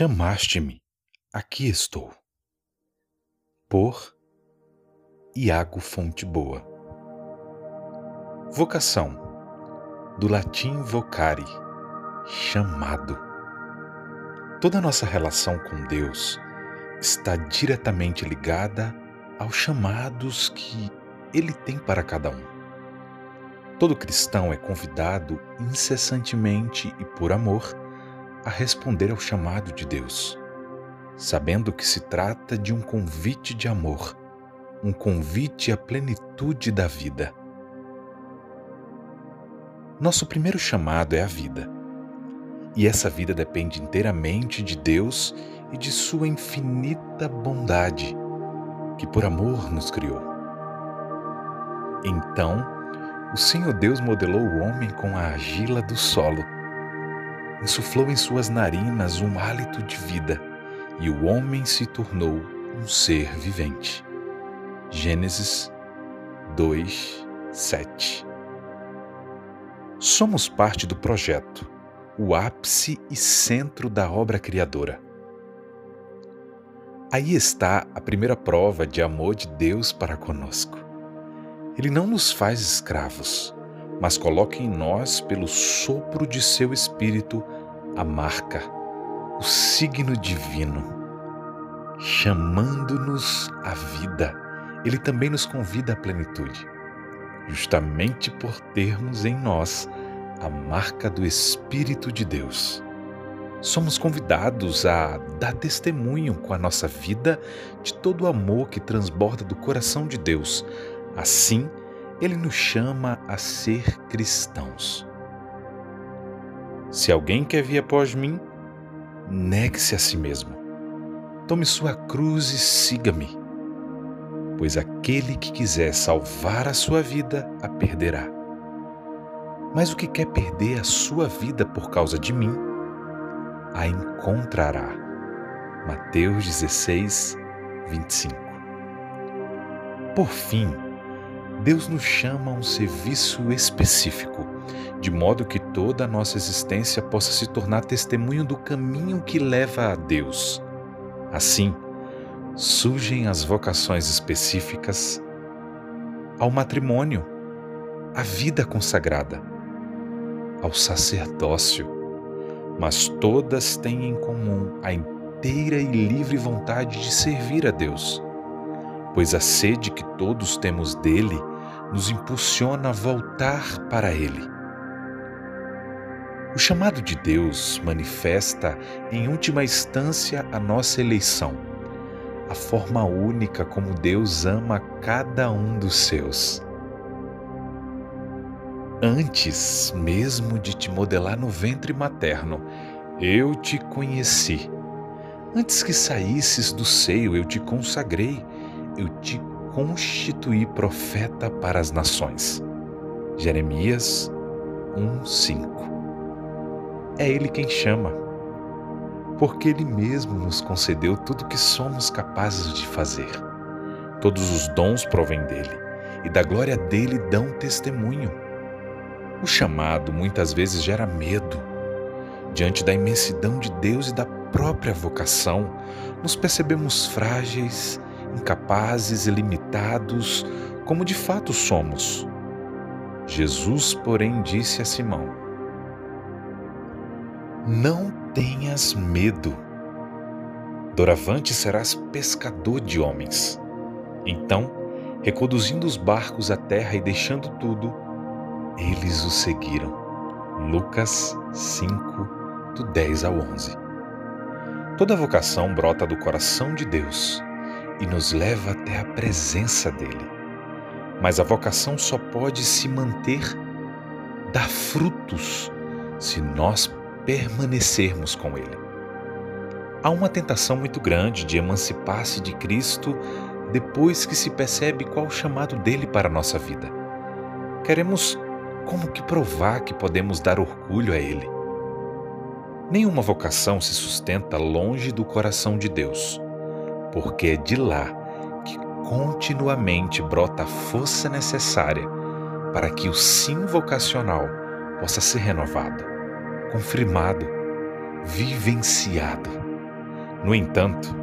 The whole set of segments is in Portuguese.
Chamaste-me, aqui estou. Por Iago Fonte Boa. Vocação, do latim vocare, chamado. Toda nossa relação com Deus está diretamente ligada aos chamados que Ele tem para cada um. Todo cristão é convidado incessantemente e por amor a responder ao chamado de Deus, sabendo que se trata de um convite de amor, um convite à plenitude da vida. Nosso primeiro chamado é a vida. E essa vida depende inteiramente de Deus e de Sua infinita bondade, que por amor nos criou. Então, o Senhor Deus modelou o homem com a argila do solo insuflou em suas narinas um hálito de vida e o homem se tornou um ser vivente. Gênesis 2, 7 Somos parte do projeto, o ápice e centro da obra criadora. Aí está a primeira prova de amor de Deus para conosco. Ele não nos faz escravos, mas coloca em nós, pelo sopro de seu espírito, a marca, o signo divino, chamando-nos à vida. Ele também nos convida à plenitude, justamente por termos em nós a marca do Espírito de Deus. Somos convidados a dar testemunho com a nossa vida de todo o amor que transborda do coração de Deus. Assim, ele nos chama a ser cristãos. Se alguém quer vir após mim, negue-se a si mesmo. Tome sua cruz e siga-me. Pois aquele que quiser salvar a sua vida, a perderá. Mas o que quer perder a sua vida por causa de mim, a encontrará. Mateus 16, 25. Por fim, Deus nos chama a um serviço específico, de modo que toda a nossa existência possa se tornar testemunho do caminho que leva a Deus. Assim, surgem as vocações específicas ao matrimônio, à vida consagrada, ao sacerdócio, mas todas têm em comum a inteira e livre vontade de servir a Deus, pois a sede que todos temos dele nos impulsiona a voltar para Ele. O chamado de Deus manifesta, em última instância, a nossa eleição, a forma única como Deus ama cada um dos seus. Antes mesmo de te modelar no ventre materno, eu te conheci. Antes que saísses do seio, eu te consagrei, eu te constituir profeta para as nações. Jeremias 1:5. É ele quem chama, porque ele mesmo nos concedeu tudo o que somos capazes de fazer. Todos os dons provêm dele, e da glória dele dão testemunho. O chamado muitas vezes gera medo. Diante da imensidão de Deus e da própria vocação, nos percebemos frágeis incapazes e limitados, como de fato somos. Jesus, porém, disse a Simão: Não tenhas medo. Doravante serás pescador de homens. Então, reconduzindo os barcos à terra e deixando tudo, eles o seguiram. Lucas 5, do 10 ao 11. Toda vocação brota do coração de Deus e nos leva até a presença dele. Mas a vocação só pode se manter, dar frutos, se nós permanecermos com ele. Há uma tentação muito grande de emancipar-se de Cristo depois que se percebe qual o chamado dele para a nossa vida. Queremos como que provar que podemos dar orgulho a ele. Nenhuma vocação se sustenta longe do coração de Deus porque é de lá que continuamente brota a força necessária para que o sim vocacional possa ser renovado, confirmado, vivenciado. No entanto,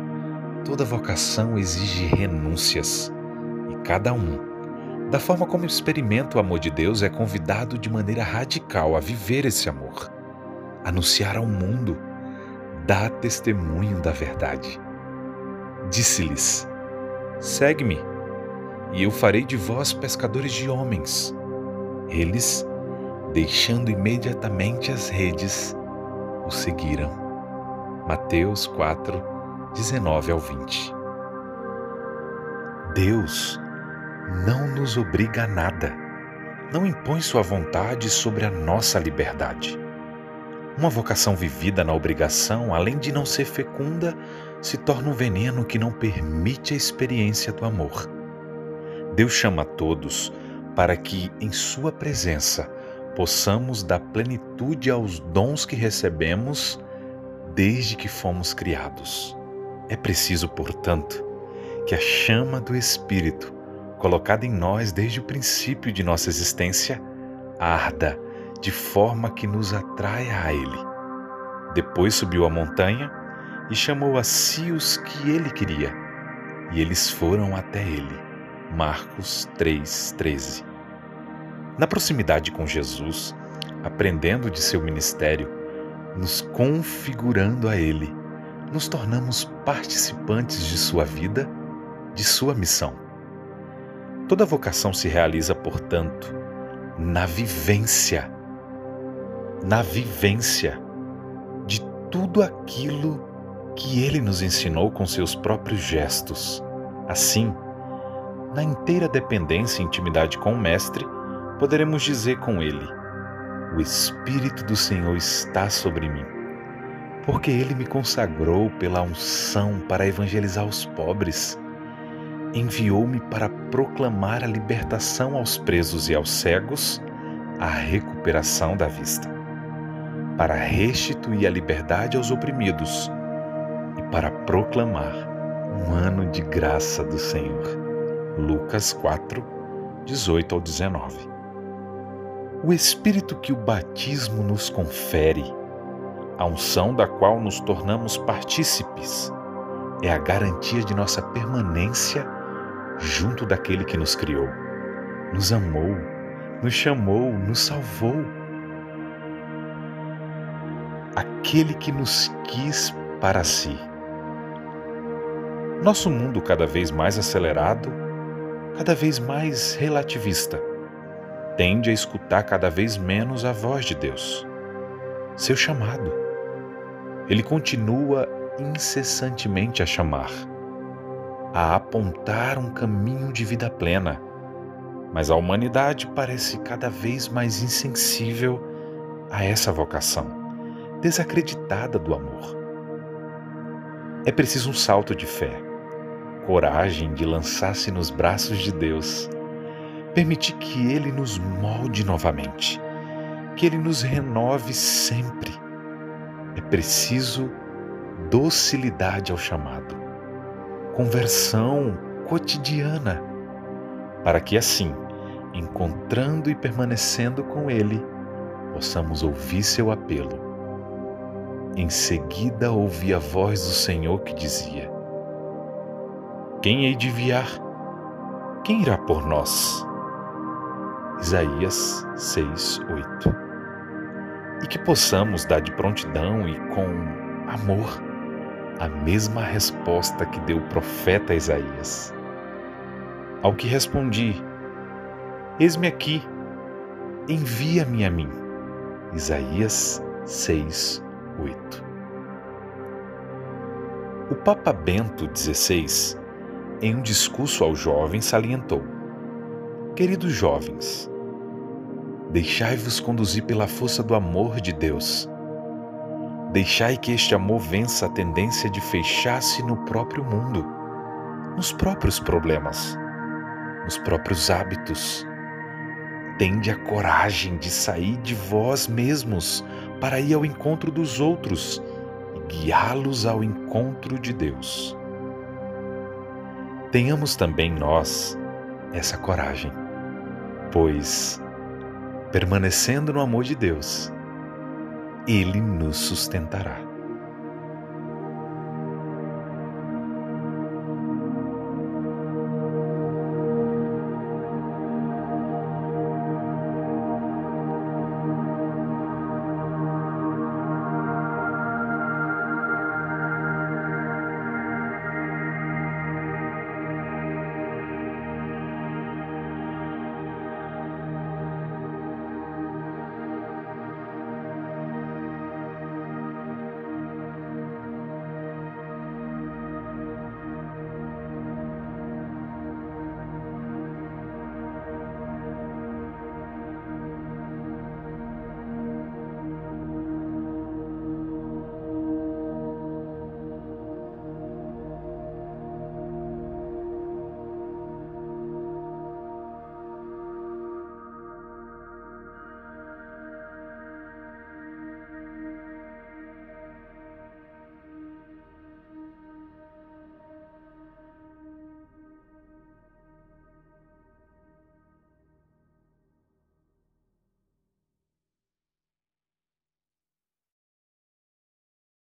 toda vocação exige renúncias e cada um, da forma como experimenta o amor de Deus, é convidado de maneira radical a viver esse amor, anunciar ao mundo, dar testemunho da verdade. Disse-lhes: Segue-me, e eu farei de vós pescadores de homens. Eles, deixando imediatamente as redes, o seguiram. Mateus 4, 19 ao 20. Deus não nos obriga a nada, não impõe sua vontade sobre a nossa liberdade. Uma vocação vivida na obrigação, além de não ser fecunda, se torna um veneno que não permite a experiência do amor. Deus chama a todos para que, em Sua presença, possamos dar plenitude aos dons que recebemos desde que fomos criados. É preciso, portanto, que a chama do Espírito, colocada em nós desde o princípio de nossa existência, arda de forma que nos atraia a Ele. Depois subiu a montanha e chamou a si os que ele queria, e eles foram até ele. Marcos 3,13 Na proximidade com Jesus, aprendendo de seu ministério, nos configurando a Ele, nos tornamos participantes de sua vida, de sua missão. Toda vocação se realiza, portanto, na vivência, na vivência de tudo aquilo que Ele nos ensinou com seus próprios gestos. Assim, na inteira dependência e intimidade com o Mestre, poderemos dizer com Ele: O Espírito do Senhor está sobre mim, porque Ele me consagrou pela unção para evangelizar os pobres. Enviou-me para proclamar a libertação aos presos e aos cegos, a recuperação da vista, para restituir a liberdade aos oprimidos para proclamar um ano de graça do Senhor. Lucas 4, 18 ao 19. O Espírito que o batismo nos confere, a unção da qual nos tornamos partícipes, é a garantia de nossa permanência junto daquele que nos criou, nos amou, nos chamou, nos salvou. Aquele que nos quis para si. Nosso mundo cada vez mais acelerado cada vez mais relativista, tende a escutar cada vez menos a voz de Deus, seu chamado. Ele continua incessantemente a chamar, a apontar um caminho de vida plena, mas a humanidade parece cada vez mais insensível a essa vocação, desacreditada do amor. É preciso um salto de fé coragem de lançar-se nos braços de Deus, permitir que Ele nos molde novamente, que Ele nos renove sempre. É preciso docilidade ao chamado, conversão cotidiana, para que assim, encontrando e permanecendo com Ele, possamos ouvir seu apelo. Em seguida ouvi a voz do Senhor que dizia: quem hei de enviar? Quem irá por nós? Isaías 6, 8. E que possamos dar de prontidão e com amor a mesma resposta que deu o profeta Isaías. Ao que respondi: Eis-me aqui, envia-me a mim. Isaías 6, 8. O Papa Bento XVI em um discurso aos jovens, salientou: Queridos jovens, deixai-vos conduzir pela força do amor de Deus. Deixai que este amor vença a tendência de fechar-se no próprio mundo, nos próprios problemas, nos próprios hábitos. Tende a coragem de sair de vós mesmos para ir ao encontro dos outros e guiá-los ao encontro de Deus tenhamos também nós essa coragem, pois, permanecendo no amor de Deus, Ele nos sustentará.